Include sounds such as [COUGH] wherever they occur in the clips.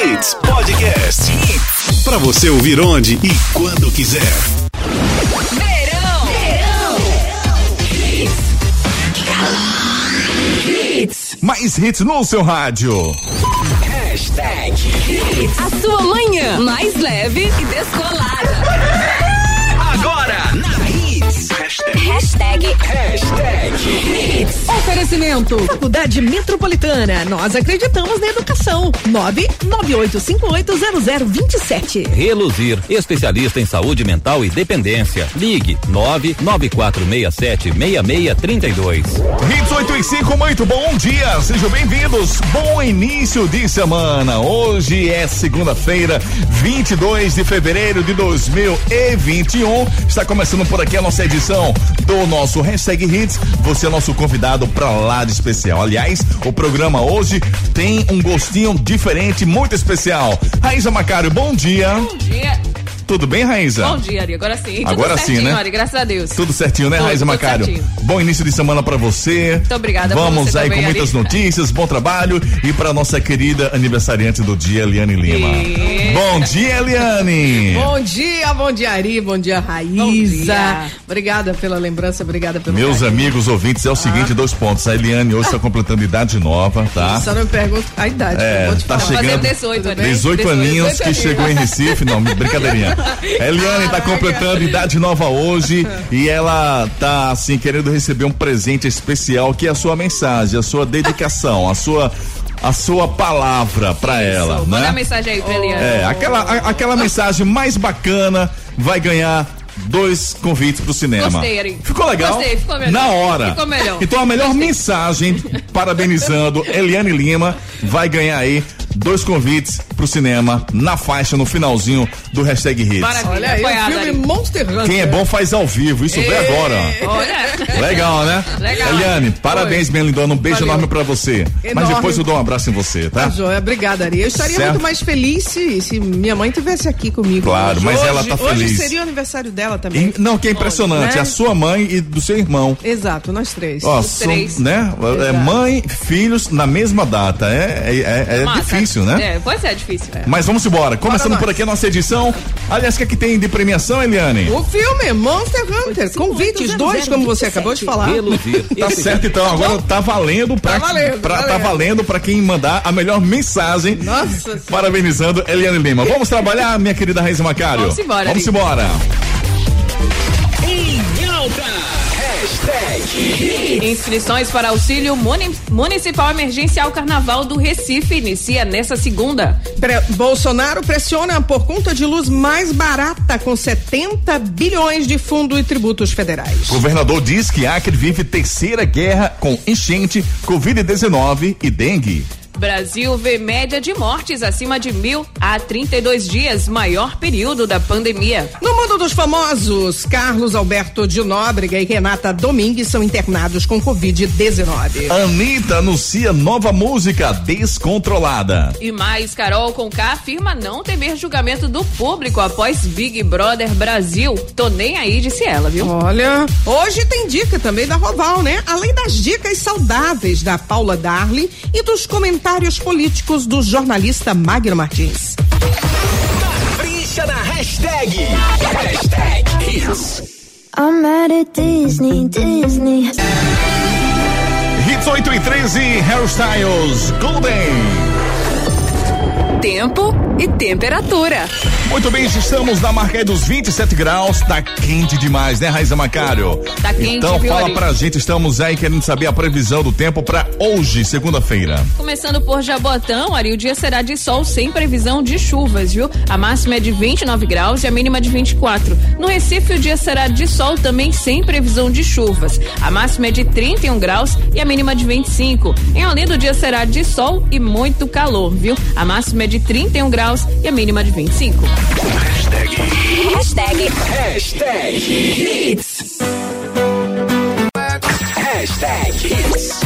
Hits Podcast. Para você ouvir onde e quando quiser. Verão. Mais hits no seu rádio. Hashtag A sua manhã mais leve e descolada. Hashtag, Hashtag hashtag Oferecimento. Faculdade Metropolitana. Nós acreditamos na educação. 998580027. Reluzir, especialista em saúde mental e dependência. Ligue 994676632. Hits 8 e 5, muito bom dia, sejam bem-vindos. Bom início de semana. Hoje é segunda-feira, 22 de fevereiro de 2021. Está começando por aqui a nossa edição do nosso Hashtag Hits. Você é nosso convidado para lá de especial. Aliás, o programa hoje tem um gostinho diferente, muito especial. Raíza Macário, bom dia. Bom dia. Tudo bem, Raíza? Bom dia, Ari. Agora sim. Tudo Agora sim, certinho, né? Ari, graças a Deus. Tudo certinho, né, Tudo, Raíza tudo Macário? certinho. Bom início de semana pra você. Muito obrigada Vamos você aí também, com muitas Ari. notícias, bom trabalho e pra nossa querida aniversariante do dia, Eliane Lima. E- Bom dia, Eliane. Bom dia, bom dia, Ari. Bom dia, Raíza. Bom dia. Obrigada pela lembrança, obrigada pelo Meus carinho. amigos ouvintes, é o seguinte, dois pontos. A Eliane hoje está completando idade nova, tá? Só não me pergunta a idade. É, vou te tá falar. chegando. Fazendo 18, Ari. 18 aninhos que 18 chegou em Recife, não, [LAUGHS] brincadeirinha. [LAUGHS] Eliane está completando idade nova hoje e ela tá assim querendo receber um presente especial que é a sua mensagem, a sua dedicação, a sua a sua palavra para ela, Manda né? a mensagem aí pra Eliane. É, aquela a- aquela mensagem mais bacana vai ganhar dois convites pro cinema. Gostei. Ficou legal? Gostei, ficou melhor. Na hora. Ficou melhor. Então a melhor mensagem parabenizando [LAUGHS] Eliane Lima vai ganhar aí dois convites pro cinema na faixa no finalzinho do hashtag Hits. Maravilha. Olha aí, o filme Ari. Monster Hunter. Quem é bom faz ao vivo, isso vem agora. Olha. Legal, né? Legal. Eliane, parabéns, minha lindona. Um beijo Valeu. enorme pra você. Mas Enorme. depois eu dou um abraço em você, tá? Tá joia, obrigada, Ari. Eu estaria Certo. muito mais feliz se, se minha mãe tivesse aqui comigo. Claro, hoje. mas ela Hoje- tá Hoje feliz. seria o aniversário dela também. E- não, que é impressionante. Né? A sua mãe e do seu irmão. Exato, nós três. Ó, Os são, três. né? É Exato. mãe, filhos na mesma data. É, é, é- é difícil, né? É, pode ser difícil. Mas vamos embora. Começando por aqui a nossa edição. Aliás, o que é que tem de premiação, Eliane? O filme Monster Hunter, convites dois, como você acabou de falar. Tá certo, então. Agora tá valendo pra, Tá valendo, pra- tá tá valendo. pra quem mandar a melhor mensagem. Nossa Senhora. Parabenizando Eliane Lima. Vamos trabalhar, minha querida Raíssa Macário? Vamos embora, Vamos embora. em alta. Hashtag Inscrições para auxílio muni- municipal emergencial Carnaval do Recife inicia nessa segunda. Pre- Bolsonaro pressiona por conta de luz mais barata, com 70 bilhões de fundo e tributos federais. O governador diz que Acre vive terceira guerra com enchente, Covid-19 e dengue. Brasil vê média de mortes acima de mil a 32 dias, maior período da pandemia. No mundo dos famosos, Carlos Alberto de Nóbrega e Renata Domingues são internados com Covid-19. Anitta anuncia nova música Descontrolada. E mais, Carol Conká afirma não temer julgamento do público após Big Brother Brasil. Tô nem aí, disse ela, viu? Olha, hoje tem dica também da Roval, né? Além das dicas saudáveis da Paula Darli e dos comentários políticos do jornalista Magno Martins. Capricha na hashtag. Hashtag Hits. I'm at Disney, Disney. Hits 8 e 13, Hairstyles, Golden. Tempo e temperatura. Muito bem, estamos na marca aí dos 27 graus. Tá quente demais, né, Raiza Macário? Tá quente, Então fala Ari? pra gente, estamos aí querendo saber a previsão do tempo pra hoje, segunda-feira. Começando por Jabotão, Ari, o dia será de sol sem previsão de chuvas, viu? A máxima é de 29 graus e a mínima de 24. No Recife, o dia será de sol também sem previsão de chuvas. A máxima é de 31 graus e a mínima de 25. Em Olinda, o dia será de sol e muito calor, viu? A máxima é de 31 graus e a mínima de 25. Hashtag Hits. Hashtag Hits.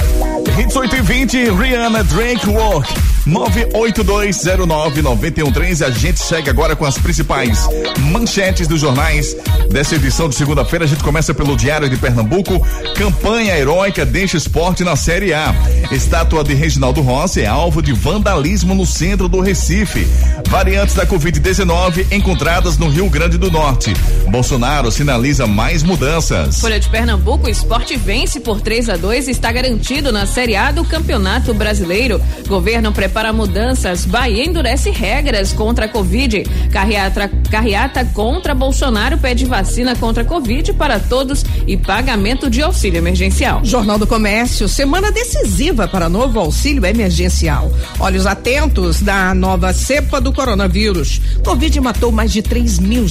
Hits 8 e 20, Rihanna Drake Walk. 982099113. A gente segue agora com as principais manchetes dos jornais dessa edição de segunda-feira. A gente começa pelo Diário de Pernambuco. Campanha heróica deixa esporte na Série A. Estátua de Reginaldo Rossi é alvo de vandalismo no centro do Recife. Variantes da Covid-19 encontradas no Rio Grande do Norte. Bolsonaro sinaliza mais mudanças. Folha de Pernambuco, o esporte vence por 3 a 2 e está garantido na Série A do Campeonato Brasileiro. Governo prepara mudanças. Bahia endurece regras contra a Covid. Carreata, carreata contra Bolsonaro pede vacina contra a Covid para todos e pagamento de auxílio emergencial. Jornal do Comércio, semana decisiva para novo auxílio emergencial. Olhos atentos da nova cepa do coronavírus. Covid matou mais de 3 mil,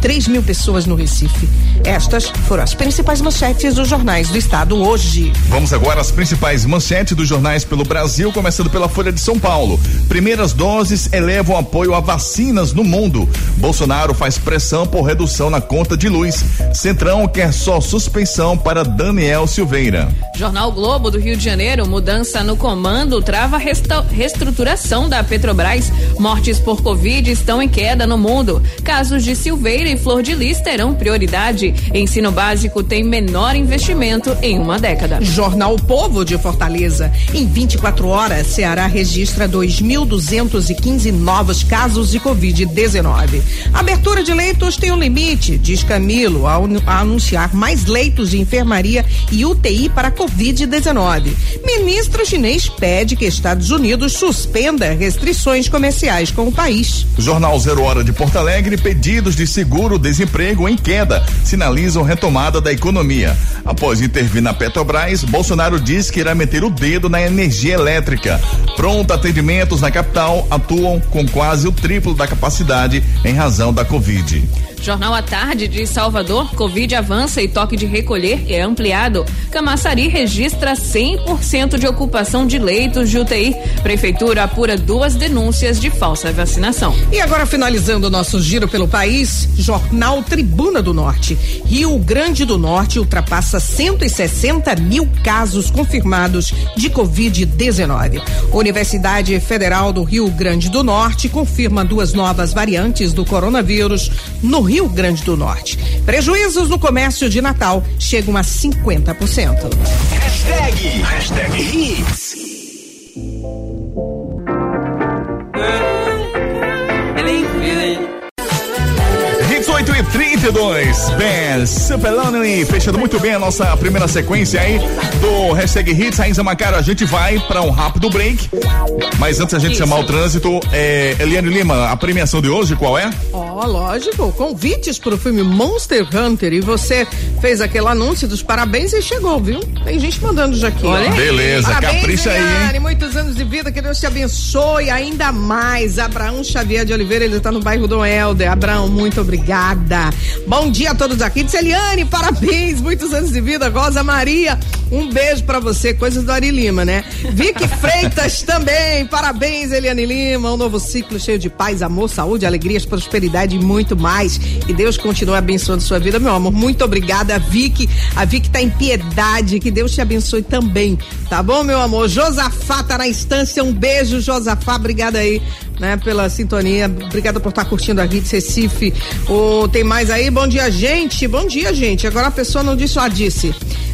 3 mil pessoas no Recife. Estas foram as principais manchetes dos jornais do estado hoje. Vamos agora às principais manchetes dos jornais pelo Brasil, começando pela Folha de São Paulo. Primeiras doses elevam apoio a vacinas no mundo. Bolsonaro faz pressão por redução na conta de luz. Centrão quer só suspensão para Daniel Silveira. Jornal Globo do Rio de Janeiro, mudança no comando trava reestruturação da Petrobras. Mortes por Covid estão em queda no mundo. Casos de Silveira e Flor de Lis terão prioridade. Ensino básico tem menor investimento em uma década. Jornal Povo de Fortaleza. Em 24 horas, Ceará registra 2.215 novos casos de Covid-19. Abertura de leitos tem um limite, diz Camilo, ao, anunciar mais leitos de enfermaria e UTI para Covid-19. Ministro chinês pede que Estados Unidos suspenda restrições comerciais com país. Jornal Zero Hora de Porto Alegre, pedidos de seguro-desemprego em queda sinalizam retomada da economia. Após intervir na Petrobras, Bolsonaro diz que irá meter o dedo na energia elétrica. Pronto atendimentos na capital atuam com quase o triplo da capacidade em razão da Covid. Jornal à Tarde de Salvador, Covid avança e toque de recolher é ampliado. Camaçari registra 100% de ocupação de leitos de UTI. Prefeitura apura duas denúncias de falsa vacinação. E agora finalizando o nosso giro pelo país, Jornal Tribuna do Norte. Rio Grande do Norte ultrapassa 160 mil casos confirmados de Covid-19. Universidade Federal do Rio Grande do Norte confirma duas novas variantes do coronavírus no Rio Grande do Norte. Prejuízos no comércio de Natal chegam a 50%. Hashtag, hashtag Hits. Hits 8 e 32, Ben Superlonely, fechando muito bem a nossa primeira sequência aí do hashtag Hits, Raíza Macaro, a gente vai para um rápido break, mas antes a gente Isso. chamar o trânsito, é, Eliane Lima, a premiação de hoje qual é? Ó, lógico, convites pro filme Monster Hunter e você fez aquele anúncio dos parabéns e chegou, viu? Tem gente mandando já aqui. Olha aí. Beleza, Parabéns, capricha aí, Eliane, hein? muitos anos de vida, que Deus te abençoe ainda mais. Abraão Xavier de Oliveira, ele tá no bairro do Helder. Abraão, muito obrigada. Bom dia a todos aqui. Disse Eliane, parabéns, muitos anos de vida. Rosa Maria, um beijo pra você, coisas do Ari Lima, né? Vicky [LAUGHS] Freitas também, parabéns, Eliane Lima. Um novo ciclo cheio de paz, amor, saúde, alegrias, prosperidade e muito mais. Que Deus continue abençoando sua vida, meu amor. Muito obrigada, Vicky. A Vicky tá em piedade, que Deus te abençoe também. Tá bom, meu amor? Josafá tá na instância. Um beijo, Josafá. Obrigada aí, né, pela sintonia. Obrigada por estar curtindo a Hits Recife. Ô, tem mais aí? Bom dia, gente. Bom dia, gente. Agora a pessoa não disse, ó, disse.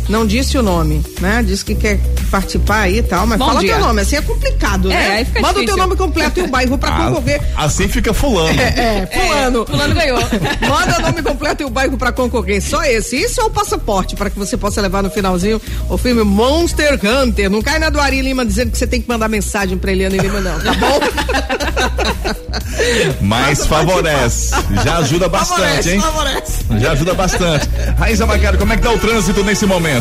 Não disse o nome, né? Disse que quer participar aí e tal, mas Bom fala dia. teu nome, assim é complicado, É, né? aí fica Manda o teu nome completo e o bairro pra concorrer. Ah, assim fica fulano. É, fulano. Fulano ganhou. [LAUGHS] Manda nome completo e o bairro pra concorrer. Só esse. Isso é o passaporte para que você possa levar no finalzinho o filme Monster Hunter. Não cai na do Ari Lima dizendo que você tem que mandar mensagem pra Eliana Lima, não, tá bom? [LAUGHS] Mas favorece. Já ajuda bastante, favorece, hein? favorece. Já ajuda bastante. Raíza Macaro, como é que tá o trânsito nesse momento?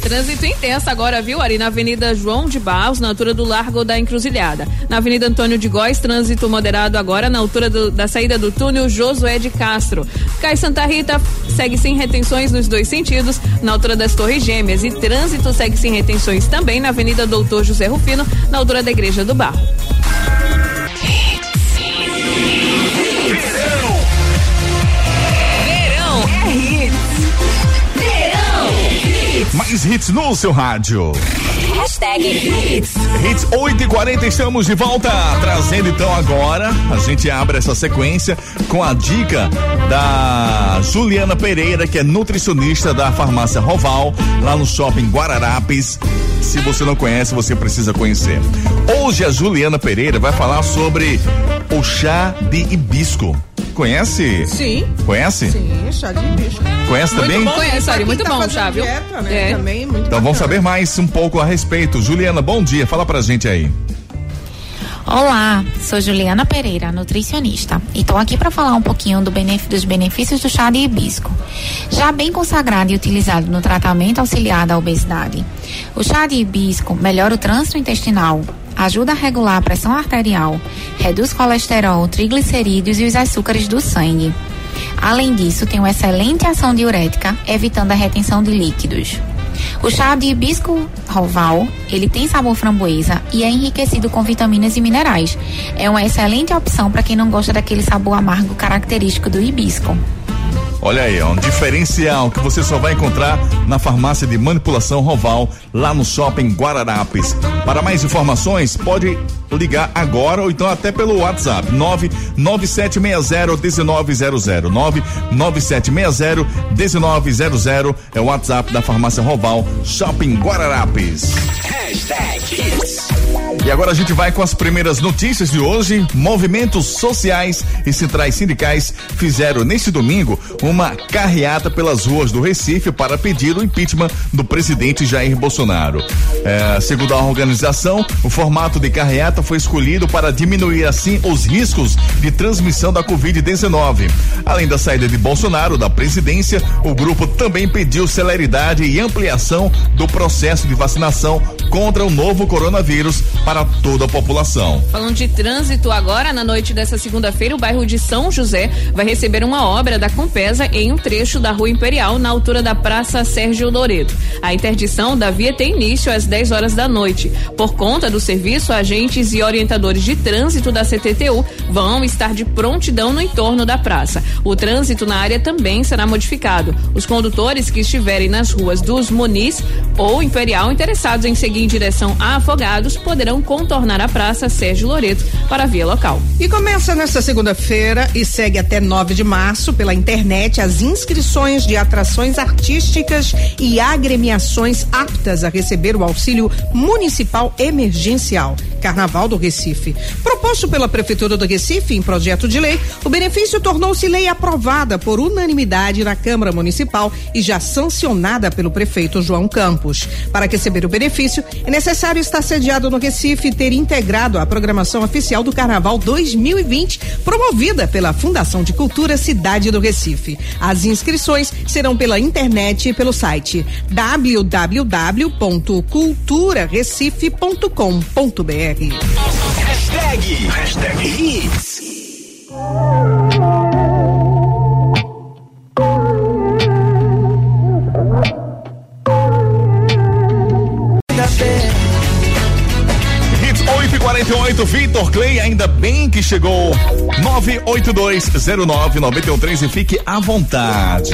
Trânsito intenso agora, viu, Ari? Na Avenida João de Barros, na altura do Largo da Encruzilhada. Na Avenida Antônio de Góes, trânsito moderado agora na altura do- da saída do túnel Josué de Castro. Cai Santa Rita segue sem retenções nos dois sentidos, na altura das Torres Gêmeas. E trânsito segue sem retenções também na Avenida Doutor José Rufino, na altura da Igreja do Barro. Mais hits no seu rádio. Hashtag Hits. Hits 8 e 40 estamos de volta. Trazendo então agora, a gente abre essa sequência com a dica da Juliana Pereira, que é nutricionista da farmácia Roval, lá no shopping Guararapes. Se você não conhece, você precisa conhecer. Hoje a Juliana Pereira vai falar sobre o chá de hibisco. Conhece? Sim. Conhece? Sim, chá de hibisco. Conhece Muito também? bom, Conheço, pra Ari, muito tá bom, chá, viu? dieta, né? É. Também, muito Então vamos bacana. saber mais um pouco a respeito. Juliana, bom dia. Fala pra gente aí. Olá, sou Juliana Pereira, nutricionista, e estou aqui para falar um pouquinho do benef- dos benefícios do chá de hibisco. Já bem consagrado e utilizado no tratamento auxiliar da obesidade, o chá de hibisco melhora o trânsito intestinal, ajuda a regular a pressão arterial, reduz colesterol, triglicerídeos e os açúcares do sangue. Além disso, tem uma excelente ação diurética, evitando a retenção de líquidos. O chá de hibisco roval, ele tem sabor framboesa e é enriquecido com vitaminas e minerais. É uma excelente opção para quem não gosta daquele sabor amargo característico do hibisco. Olha aí, é um diferencial que você só vai encontrar na farmácia de manipulação Roval, lá no shopping Guararapes. Para mais informações, pode ligar agora ou então até pelo WhatsApp 997601900 997601900 é o WhatsApp da farmácia Roval, Shopping Guararapes. Hashtag. E agora a gente vai com as primeiras notícias de hoje. Movimentos sociais e centrais sindicais fizeram neste domingo uma carreata pelas ruas do Recife para pedir o impeachment do presidente Jair Bolsonaro. É, segundo a organização, o formato de carreata foi escolhido para diminuir assim os riscos de transmissão da Covid-19. Além da saída de Bolsonaro da presidência, o grupo também pediu celeridade e ampliação do processo de vacinação contra o novo coronavírus para toda a população. Falando de trânsito agora, na noite dessa segunda-feira, o bairro de São José vai receber uma obra da Compesa em um trecho da Rua Imperial, na altura da Praça Sérgio Loreto. A interdição da via tem início às 10 horas da noite. Por conta do serviço, agentes e orientadores de trânsito da CTTU vão estar de prontidão no entorno da praça. O trânsito na área também será modificado. Os condutores que estiverem nas ruas dos Moniz ou Imperial interessados em seguir em direção a Afogados poderão contornar a praça Sérgio Loreto para a via local. E começa nesta segunda-feira e segue até 9 de março pela internet as inscrições de atrações artísticas e agremiações aptas a receber o auxílio municipal emergencial. Carnaval do Recife. Proposto pela Prefeitura do Recife em projeto de lei, o benefício tornou-se lei aprovada por unanimidade na Câmara Municipal e já sancionada pelo prefeito João Campos. Para receber o benefício, é necessário estar sediado no Recife e ter integrado a programação oficial do Carnaval 2020, promovida pela Fundação de Cultura Cidade do Recife. As inscrições serão pela internet e pelo site www.culturarecife.com.br. Hashtag. Hashtag Hits. Hits 48 Vitor Clay, ainda bem que chegou. 982099113 e fique à vontade.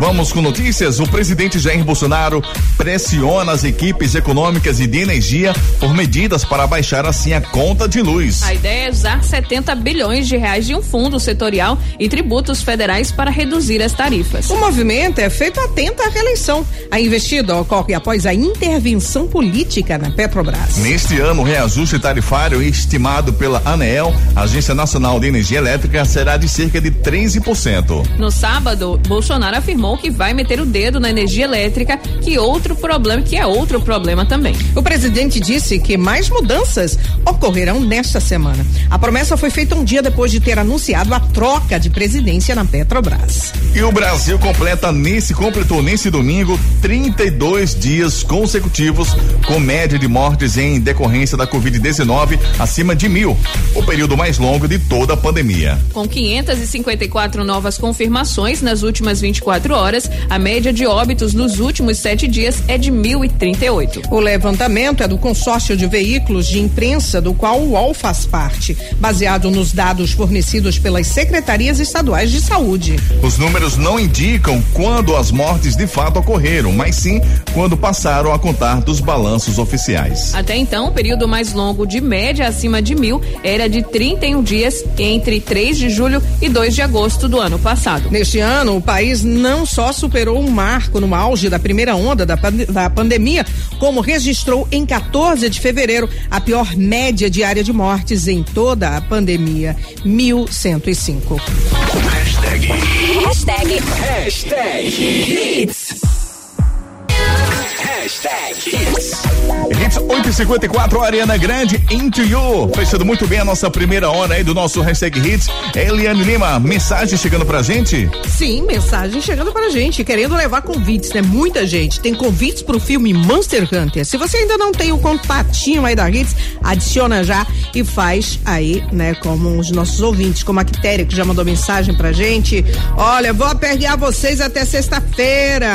Vamos com notícias. O presidente Jair Bolsonaro pressiona as equipes econômicas e de energia por medidas para baixar assim a conta de luz. A ideia é usar 70 bilhões de reais de um fundo setorial e tributos federais para reduzir as tarifas. O movimento é feito atento à reeleição. A investida ocorre após a intervenção política na Petrobras. Neste ano, o reajuste tarifário estimado pela ANEEL, Agência Nacional de Energia Elétrica, será de cerca de 13%. No sábado, Bolsonaro afirmou que vai meter o dedo na energia elétrica, que outro problema, que é outro problema também. O presidente disse que mais mudanças ocorrerão nesta semana. A promessa foi feita um dia depois de ter anunciado a troca de presidência na Petrobras. E o Brasil completa nesse completou nesse domingo 32 dias consecutivos com média de mortes em decorrência da Covid-19 acima de mil, o período mais longo de toda a pandemia. Com 554 novas confirmações nas últimas 24 horas, a média de óbitos nos últimos sete dias é de 1.038. O levantamento é do consórcio de veículos de imprensa do qual o UOL faz parte, baseado nos dados fornecidos pelas secretarias estaduais de saúde. Os números não indicam quando as mortes de fato ocorreram, mas sim quando passaram a contar dos balanços oficiais. Até então, o período mais longo de média acima de mil era de 31 dias entre 3 de julho e 2 de agosto do ano passado. Neste ano, o país não só superou um marco no auge da primeira onda da, pand da pandemia, como registrou em 14 de fevereiro a pior média diária de mortes em toda a pandemia, 1.105. Hashtag. Hashtag. Hashtag Hits. Hashtag Hits. Hits 854, Ariana Grande, Into You. Fechando muito bem a nossa primeira hora aí do nosso hashtag Hits. Eliane Lima, mensagem chegando pra gente? Sim, mensagem chegando pra gente, querendo levar convites, né? Muita gente tem convites pro filme Monster Hunter. Se você ainda não tem o contatinho aí da Hits, adiciona já e faz aí, né? Como os nossos ouvintes, como a Quitéria, que já mandou mensagem pra gente. Olha, vou aperrear vocês até sexta-feira.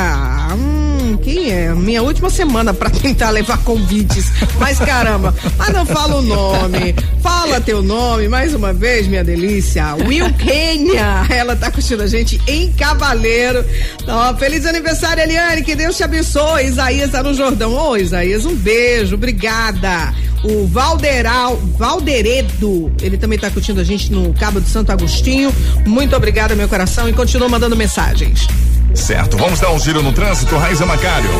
Hum, quem é? Minha última semana pra tentar levar convites. Mas caramba, mas não fala o nome. Fala teu nome mais uma vez, minha delícia. Will Kenya. Ela tá curtindo a gente em Cavaleiro. Ó, feliz aniversário, Eliane. Que Deus te abençoe. Isaías tá no Jordão. Ô, Isaías, um beijo. Obrigada. O Valderal, Valderedo, ele também tá curtindo a gente no Cabo de Santo Agostinho. Muito obrigada, meu coração, e continua mandando mensagens. Certo, vamos dar um giro no trânsito, Raiza Macário.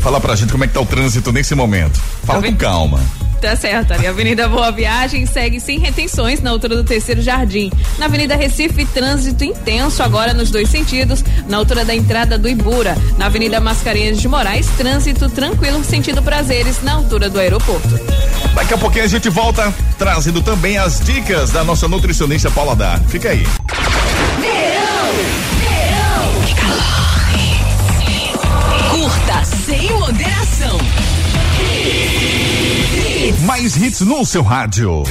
Fala pra gente como é que tá o trânsito nesse momento. Fala com calma. Tá certo, ali. A Avenida Boa Viagem segue sem retenções na altura do terceiro jardim. Na Avenida Recife, trânsito intenso agora nos dois sentidos, na altura da entrada do Ibura. Na Avenida Mascarenhas de Moraes, trânsito tranquilo, sentido prazeres, na altura do aeroporto. Daqui a pouquinho a gente volta trazendo também as dicas da nossa nutricionista Paula Dar. Fica aí. Curta sem moderação. Mais hits no seu rádio.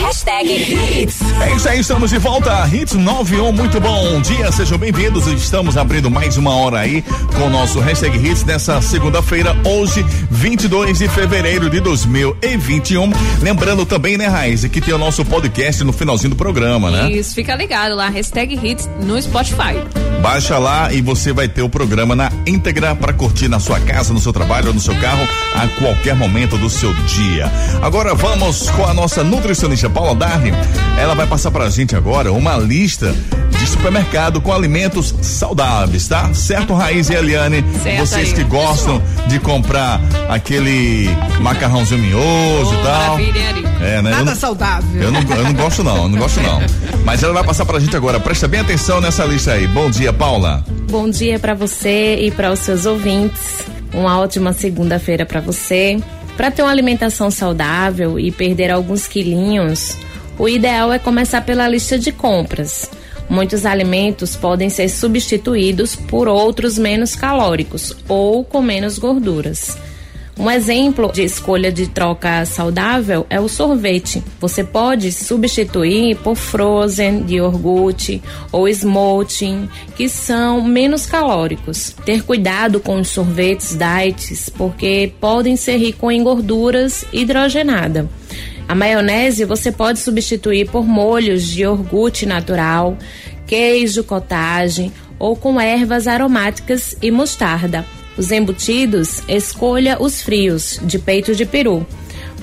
Hashtag Hits. É isso aí, estamos de volta. Hits 91, muito bom dia, sejam bem-vindos. Estamos abrindo mais uma hora aí com o nosso hashtag Hits nessa segunda-feira, hoje, 22 de fevereiro de 2021. Lembrando também, né, Raiz, que tem o nosso podcast no finalzinho do programa, né? Isso, fica ligado lá, hashtag Hits no Spotify. Baixa lá e você vai ter o programa na íntegra para curtir na sua casa, no seu trabalho ou no seu carro a qualquer momento do seu dia. Agora vamos com a nossa nutricionista Paula Darne. Ela vai passar pra gente agora uma lista de supermercado com alimentos saudáveis, tá? Certo, Raiz e Eliane? Certo, Vocês aí. que gostam de comprar aquele macarrãozinho mioso Oh, e tal. É, né? Eu Nada não- saudável. eu não, eu não gosto não, eu não gosto não. [LAUGHS] Mas ela vai passar pra gente agora. Presta bem atenção nessa lista aí. Bom dia, Paula. Bom dia para você e para os seus ouvintes. Uma ótima segunda-feira para você. Para ter uma alimentação saudável e perder alguns quilinhos, o ideal é começar pela lista de compras. Muitos alimentos podem ser substituídos por outros menos calóricos ou com menos gorduras. Um exemplo de escolha de troca saudável é o sorvete. Você pode substituir por frozen de iogurte ou smoothies, que são menos calóricos. Ter cuidado com os sorvetes diets, porque podem ser ricos em gorduras hidrogenadas. A maionese você pode substituir por molhos de iogurte natural, queijo cottage ou com ervas aromáticas e mostarda. Os embutidos, escolha os frios, de peito de peru,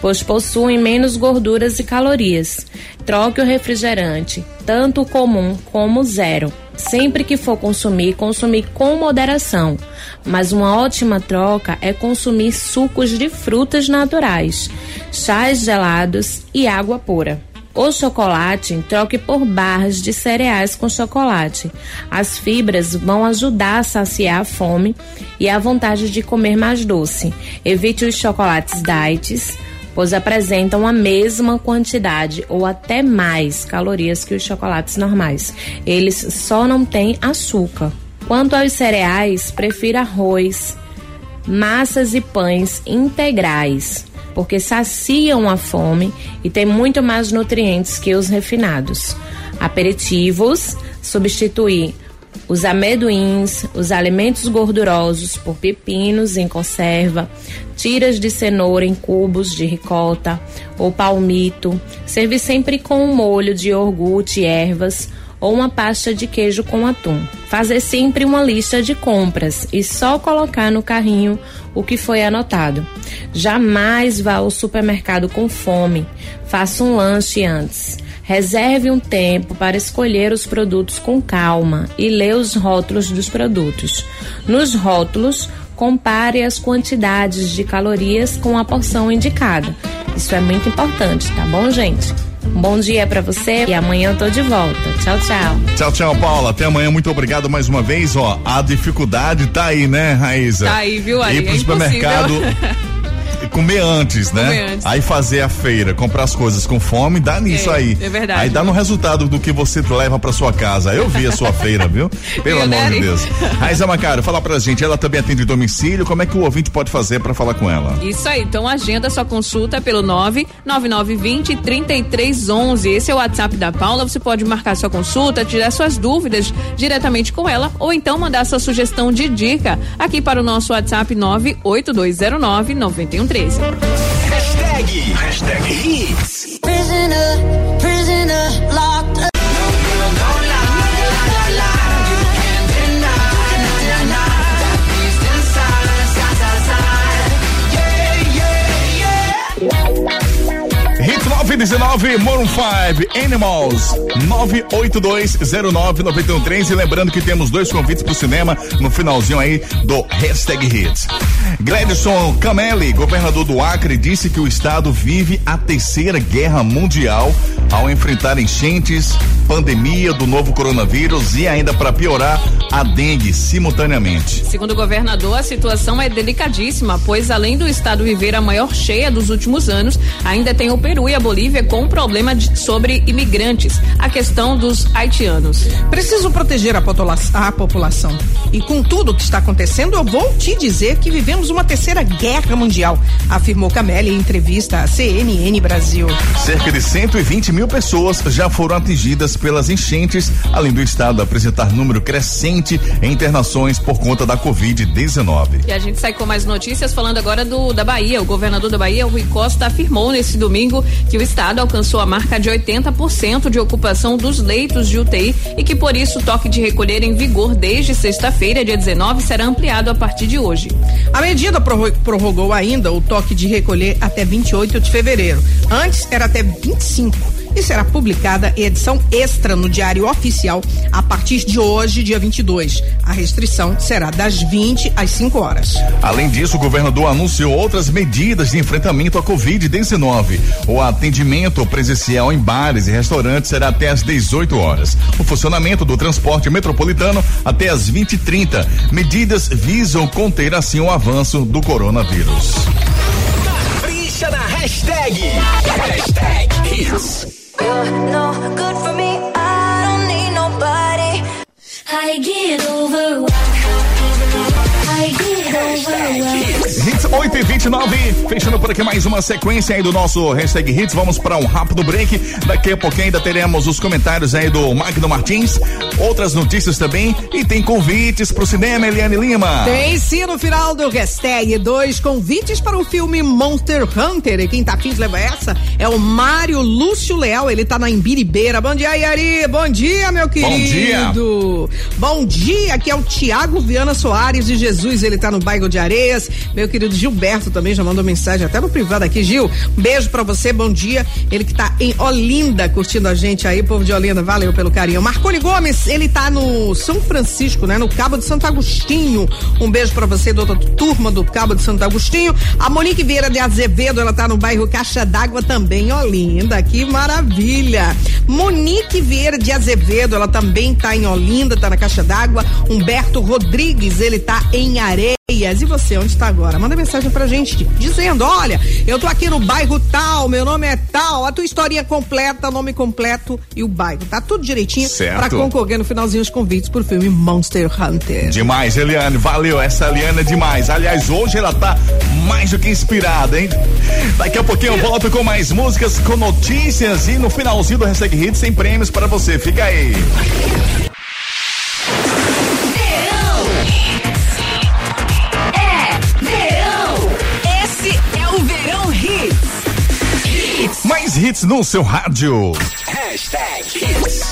pois possuem menos gorduras e calorias. Troque o refrigerante, tanto o comum como o zero. Sempre que for consumir, consumir com moderação. Mas uma ótima troca é consumir sucos de frutas naturais, chás gelados e água pura. O chocolate, troque por barras de cereais com chocolate. As fibras vão ajudar a saciar a fome e a vontade de comer mais doce. Evite os chocolates diets, pois apresentam a mesma quantidade ou até mais calorias que os chocolates normais. Eles só não têm açúcar. Quanto aos cereais, prefira arroz, massas e pães integrais. Porque saciam a fome e têm muito mais nutrientes que os refinados. Aperitivos, substituir os amendoins, os alimentos gordurosos por pepinos em conserva, tiras de cenoura em cubos de ricota ou palmito. Serve sempre com um molho de iogurte e ervas ou uma pasta de queijo com atum. Fazer sempre uma lista de compras e só colocar no carrinho o que foi anotado. Jamais vá ao supermercado com fome. Faça um lanche antes. Reserve um tempo para escolher os produtos com calma e ler os rótulos dos produtos. Nos rótulos, compare as quantidades de calorias com a porção indicada. Isso é muito importante, tá bom, gente? Um bom dia para você e amanhã eu tô de volta. Tchau, tchau. Tchau, tchau, Paula. Até amanhã. Muito obrigado mais uma vez. Ó, a dificuldade tá aí, né, Raíza? Tá aí, viu, Ari? Ir pro É supermercado. [LAUGHS] Comer antes, né? Comer antes. Aí fazer a feira, comprar as coisas com fome, dá nisso É, aí. é verdade. Aí dá no resultado do que você leva pra sua casa. Eu vi a sua feira, viu? [LAUGHS] Pelo amor né, de? Deus. Raíza Macário, fala pra gente, ela também atende domicílio, como é que o ouvinte pode fazer pra falar com ela? Isso aí, então agenda sua consulta pelo 99920 3311. Esse é o WhatsApp da Paula. Você pode marcar sua consulta, tirar suas dúvidas diretamente com ela ou então mandar sua sugestão de dica aqui para o nosso WhatsApp 98209 9113. Hashtag, hashtag Hits. Prisoner, prisoner, locked up. Hit 919, Maroon 5, Animals, 982099113. E lembrando que temos dois convites pro cinema no finalzinho aí do Hashtag Hits. Gladson Camelli, governador do Acre, disse que o estado vive a terceira guerra mundial ao enfrentar enchentes, pandemia do novo coronavírus e ainda para piorar, a dengue simultaneamente. Segundo o governador, a situação é delicadíssima, pois além do estado viver a maior cheia dos últimos anos, ainda tem o Peru e a Bolívia com um problema de- sobre imigrantes, a questão dos haitianos. Preciso proteger a, popula- a população. E com tudo o que está acontecendo, eu vou te dizer que vivemos uma terceira guerra mundial, afirmou Camelli em entrevista à CNN Brasil. Cerca de 120 mil pessoas já foram atingidas pelas enchentes, além do estado apresentar número crescente em internações por conta da Covid-19. E a gente sai com mais notícias falando agora do da Bahia. O governador da Bahia, Rui Costa, afirmou nesse domingo que o estado alcançou a marca de 80% de ocupação dos leitos de UTI e que por isso o toque de recolher em vigor desde sexta-feira, dia 19, será ampliado a partir de hoje. A medida prorro- prorrogou ainda o toque de recolher até 28 de fevereiro. Antes era até 25 e será publicada em edição extra no Diário Oficial a partir de hoje, dia 22. A restrição será das 20 às 5 horas. Além disso, o governador anunciou outras medidas de enfrentamento à Covid-19. O atendimento presencial em bares e restaurantes será até às 18 horas. O funcionamento do transporte metropolitano até às 20 e 30. Medidas visam conter assim o avanço do coronavírus. Capricha na hashtag. Hashtag Hits. No good for me. I don't need nobody. I get 8 e 29, fechando por aqui mais uma sequência aí do nosso hashtag Hits. Vamos para um rápido break. Daqui a pouquinho ainda teremos os comentários aí do Magno Martins, outras notícias também e tem convites pro cinema, Eliane Lima. Tem sim no final do hashtag dois convites para o filme Monster Hunter. E quem tá afim de levar essa é o Mário Lúcio Leal. Ele tá na Imbiribeira. Bom dia, Yari. Bom dia, meu querido. Bom dia. Aqui é o Tiago Viana Soares de Jesus. Ele tá no bairro de Areias. Meu querido Gilberto também já mandou mensagem até no privado aqui. Gil, um beijo pra você. Bom dia. Ele que tá em Olinda curtindo a gente aí, povo de Olinda. Valeu pelo carinho. Marconi Gomes, ele tá no São Francisco, né? No Cabo de Santo Agostinho. Um beijo pra você, doutor turma do Cabo de Santo Agostinho. A Monique Vieira de Azevedo, ela tá no bairro Caixa d'Água também, Olinda. Que maravilha. Monique Vieira de Azevedo, ela também tá em Olinda, tá na Caixa d'Água. Humberto Rodrigues, ele tá em Areia. E você, onde está agora? Manda mensagem pra gente dizendo: olha, eu tô aqui no bairro tal, meu nome é tal, a tua historinha completa, nome completo e o bairro. Tá tudo direitinho Certo. pra concorrer no finalzinho os convites pro filme Monster Hunter. Demais, Eliane, valeu, essa Eliane é demais. Aliás, hoje ela tá mais do que inspirada, hein? Daqui a pouquinho eu volto com mais músicas, com notícias e no finalzinho do Hashtag Hits tem prêmios para você. Fica aí. Mais hits no seu rádio. Hashtag Hits.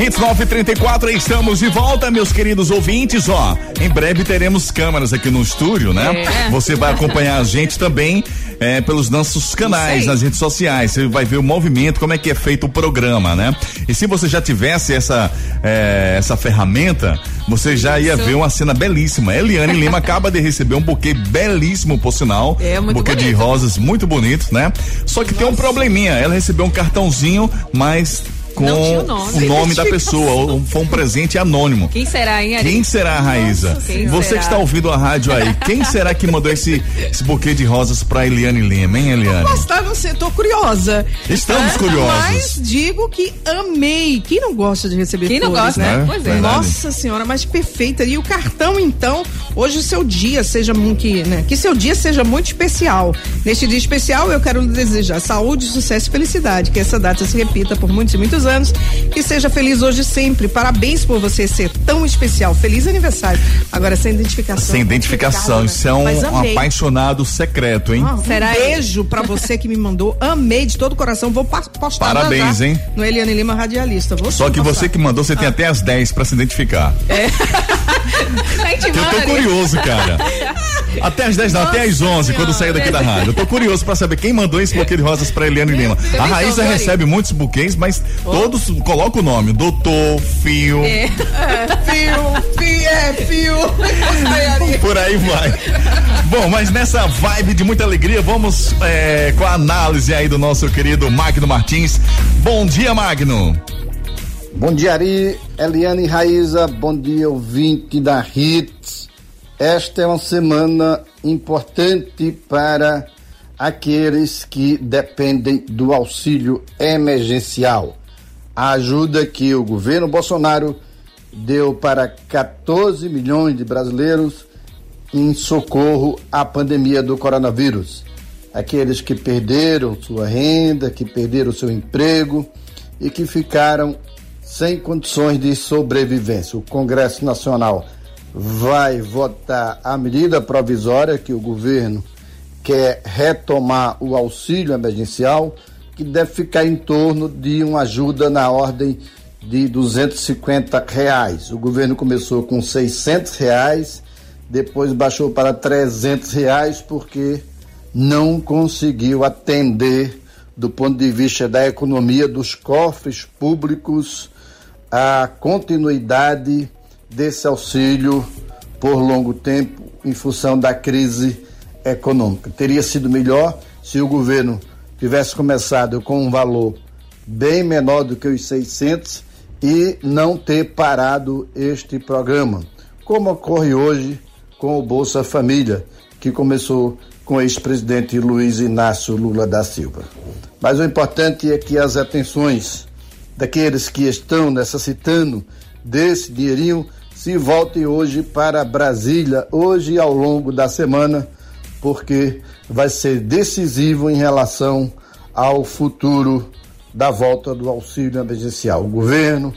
Hits 934, estamos de volta, meus queridos ouvintes. Ó, em breve teremos câmeras aqui no estúdio, né? É. Você vai acompanhar a gente também é, pelos nossos canais, nas redes sociais. Você vai ver o movimento, como é que é feito o programa, né? E se você já tivesse essa, é, essa ferramenta, você já ia Isso. ver uma cena belíssima. Eliane Lima [LAUGHS] acaba de receber um buquê belíssimo, por sinal. É, muito buquê de bonito. rosas muito bonito, né? Só que tem um probleminha. Ela recebeu um cartãozinho, mas com Não tinha o nome. o nome da [LAUGHS] pessoa. ou Foi um presente anônimo. Quem será, hein, Ari? Quem será a Raíza? quem Você será? que está ouvindo a rádio aí, quem [LAUGHS] será que mandou esse, esse buquê de rosas pra Eliane Lima, hein, Eliane? Gostar, não sei, tô curiosa. Estamos É, curiosos. Mas digo que amei. Quem não gosta de receber Quem não flores, gosta, né? né? Pois é. Nossa senhora, mas perfeita. E o cartão, então, hoje o seu dia seja muito, que, né, que seu dia seja muito especial. Neste dia especial, eu quero lhe desejar saúde, sucesso e felicidade. Que essa data se repita por muitos e muitos anos. Que seja feliz hoje e sempre. Parabéns por você ser tão especial. Feliz aniversário. Agora, sem identificação. Sem identificação, complicado, isso é um, um apaixonado secreto, hein? Ah, um Será beijo pra você que me mandou. Amei de todo o coração. Vou postar Parabéns, hein? No Eliane Lima Radialista. Vou Só que postar. você que mandou, você tem até as 10 pra se identificar. [LAUGHS] Tá Eu tô curioso, cara. [LAUGHS] Até às 10 não, até às 11, quando sair daqui da rádio. Eu tô curioso pra saber quem mandou esse buquê de rosas pra Eliane Lima. A Raíssa recebe muitos buquês, mas todos colocam o nome. Doutor, Fio, É. [LAUGHS] Fio, fio, é fio. Por aí vai. Bom, mas nessa vibe de muita alegria, vamos é, com a análise aí do nosso querido Magno Martins. Bom dia, Magno. Bom dia, Ari, Eliane e Raíza, bom dia, ouvinte da Hits. Esta é uma semana importante para aqueles que dependem do auxílio emergencial. A ajuda que o governo Bolsonaro deu para 14 milhões de brasileiros em socorro à pandemia do coronavírus. Aqueles que perderam sua renda, que perderam seu emprego e que ficaram sem condições de sobrevivência. O Congresso Nacional vai votar a medida provisória que o governo quer retomar o auxílio emergencial, que deve ficar em torno de uma ajuda na ordem de 250 reais. O governo começou com 600 reais, depois baixou para 300 reais porque não conseguiu atender do ponto de vista da economia dos cofres públicos a continuidade desse auxílio por longo tempo em função da crise econômica. Teria sido melhor se o governo tivesse começado com um valor bem menor do que os 600 e não ter parado este programa, como ocorre hoje com o Bolsa Família, que começou com o ex-presidente Luiz Inácio Lula da Silva. Mas o importante é que as atenções daqueles que estão necessitando desse dinheirinho se voltem hoje para Brasília, hoje ao longo da semana, porque vai ser decisivo em relação ao futuro da volta do auxílio emergencial. O governo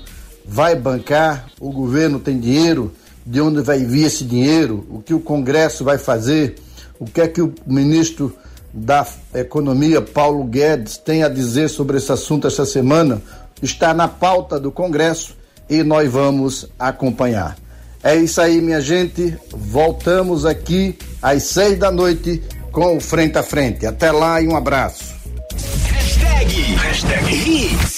vai bancar, o governo tem dinheiro, de onde vai vir esse dinheiro, o que o Congresso vai fazer, o que é que o ministro da Economia, Paulo Guedes, tem a dizer sobre esse assunto esta semana, está na pauta do Congresso e nós vamos acompanhar. É isso aí, minha gente. Voltamos aqui às seis da noite com o Frente a Frente. Até lá e um abraço. Hashtag, hashtag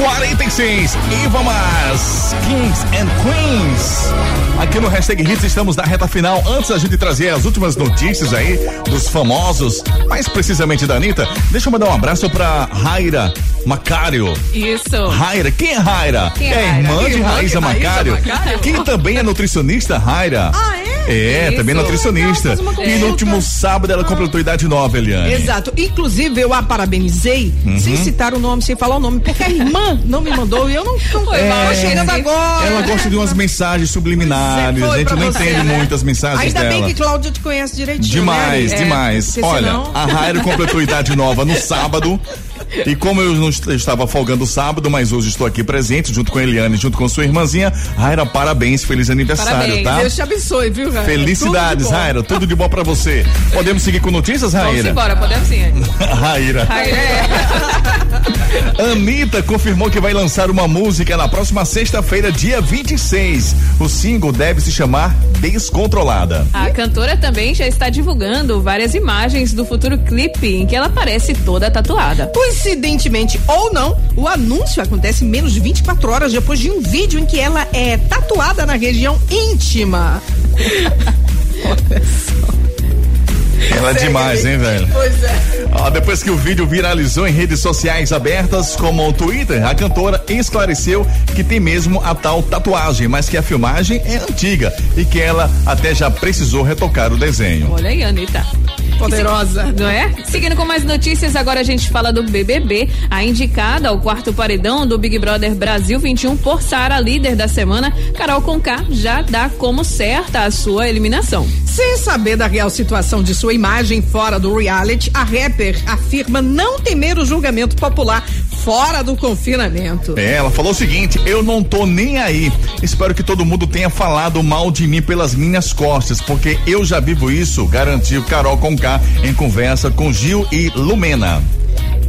Hits. Hits 940 56. Iva Mas, Kings and Queens. Aqui no Hashtag Hits estamos na reta final. Antes da gente trazer as últimas notícias aí dos famosos, mais precisamente da Anitta, deixa eu mandar um abraço pra Raira Macário. Isso. Raira, quem é Raira? Quem é a Raira? irmã de de Raíza Macário, Macário? que também é nutricionista, Raira. Ah, é? É, Isso. também nutricionista. E no último sábado ela completou idade nova, Eliane. Exato. Inclusive, eu a parabenizei Uhum. sem citar o nome, sem falar o nome, porque a [LAUGHS] irmã não me mandou e eu não tô Foi mal, chegando agora. Ela gosta de umas mensagens subliminares, Foi a gente não você, entende né? muito as mensagens Ainda dela. bem que Cláudia te conhece direitinho. Demais, né? É, demais. porque Olha, senão- a Raira completou idade nova no sábado. [LAUGHS] E como eu não estava folgando sábado, mas hoje estou aqui presente, junto com a Eliane, junto com sua irmãzinha. Raira, parabéns, feliz aniversário, Parabéns, tá? Deus te abençoe, viu, Raira? Felicidades, Tudo de bom. Raira, tudo de bom pra você. Podemos seguir com notícias, Vamos Raira? embora, podemos sim. [LAUGHS] Raira. Aí, é. [LAUGHS] Anitta confirmou que vai lançar uma música na próxima sexta-feira, dia 26. O single deve se chamar Descontrolada. A cantora também já está divulgando várias imagens do futuro clipe em que ela aparece toda tatuada. Coincidentemente ou não, o anúncio acontece menos de 24 horas depois de um vídeo em que ela é tatuada na região íntima. [LAUGHS] Ela é demais, hein, velho? Pois é. Ó, depois que o vídeo viralizou em redes sociais abertas, como o Twitter, a cantora esclareceu que tem mesmo a tal tatuagem, mas que a filmagem é antiga e que ela até já precisou retocar o desenho. Olha aí, Anitta. Poderosa. Não é? Seguindo com mais notícias, agora a gente fala do BBB. A indicada ao quarto paredão do Big Brother Brasil 21 por Sara, líder da semana, Carol Conká, já dá como certa a sua eliminação. Sem saber da real situação de sua imagem fora do reality, a rapper afirma não temer o julgamento popular fora do confinamento. É, ela falou o seguinte: eu não tô nem aí. Espero que todo mundo tenha falado mal de mim pelas minhas costas, porque eu já vivo isso, garantiu Carol Conká em conversa com Gil e Lumena.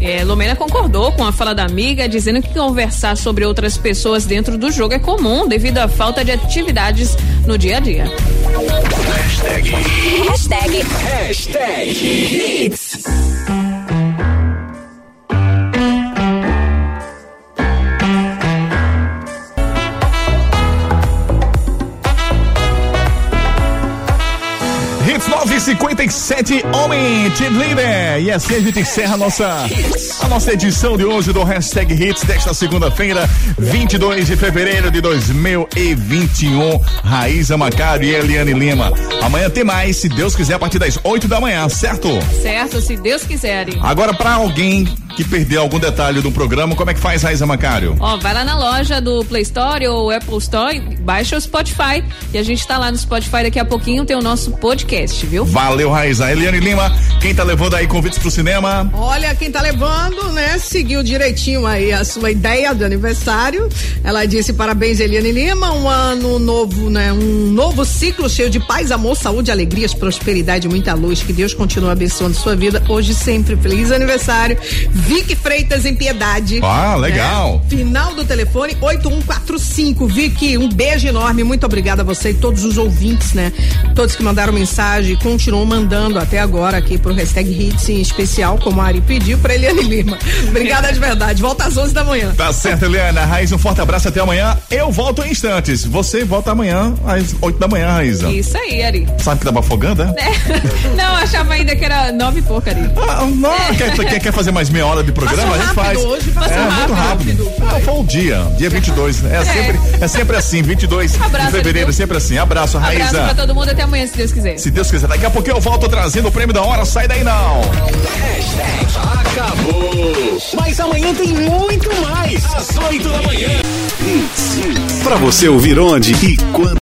É, Lumena concordou com a fala da amiga, dizendo que conversar sobre outras pessoas dentro do jogo é comum devido à falta de atividades no dia a dia. Hashtag. Hashtag Hits. 957, Homem Team Leader. E assim a gente encerra a nossa, a nossa edição de hoje do Hashtag Hits desta segunda-feira, 22 de fevereiro de 2021. Raíza Macário e Eliane Lima. Amanhã tem mais, se Deus quiser, a partir das 8 da manhã, certo? Certo, se Deus quiserem. Agora, para alguém que perdeu algum detalhe do programa, como é que faz, Raíza Macário? Ó, vai lá na loja do Play Store ou Apple Store, baixa o Spotify e a gente tá lá no Spotify daqui a pouquinho tem o nosso podcast, viu? Valeu, Raíza. Eliane Lima, quem tá levando aí convites pro cinema? Olha, quem tá levando, né, seguiu direitinho aí a sua ideia do aniversário. Ela disse parabéns, Eliane Lima, um ano novo, né, um novo ciclo cheio de paz, amor, saúde, alegrias, prosperidade, muita luz. Que Deus continue abençoando sua vida hoje e sempre. Feliz aniversário. Vicky Freitas em Piedade. Ah, legal. né? Final do telefone 8145. Vicky, um beijo enorme. Muito obrigada a você e todos os ouvintes, né? Todos que mandaram mensagem, continuam mandando até agora aqui pro hashtag Hits em especial, como a Ari pediu pra Eliane Lima. [LAUGHS] Obrigada de verdade. Volta às 11 da manhã. Tá certo, Eliana. Raiz, um forte abraço até amanhã. Eu volto em instantes. Você volta amanhã às 8 da manhã, Raíza. Isso aí, Ari. Sabe que tava afogando, é? É. [LAUGHS] Não, achava ainda que era nove e pouco, Ari. Ah, não, quer, quer, quer fazer mais meia hora de programa? Passou a gente rápido faz. hoje, passou é, muito rápido. rápido. Ah, foi o dia, dia 22. É, Sempre, é sempre assim, 22 Abraço, de fevereiro, sempre assim. Abraço, Raíza. Abraço pra todo mundo até amanhã, se Deus quiser. Se Deus quiser, daqui a pouquinho eu volto trazendo o prêmio da hora. Sai daí não. Acabou. Mas amanhã tem muito mais. Às 8 da manhã. Pra você ouvir onde e quando.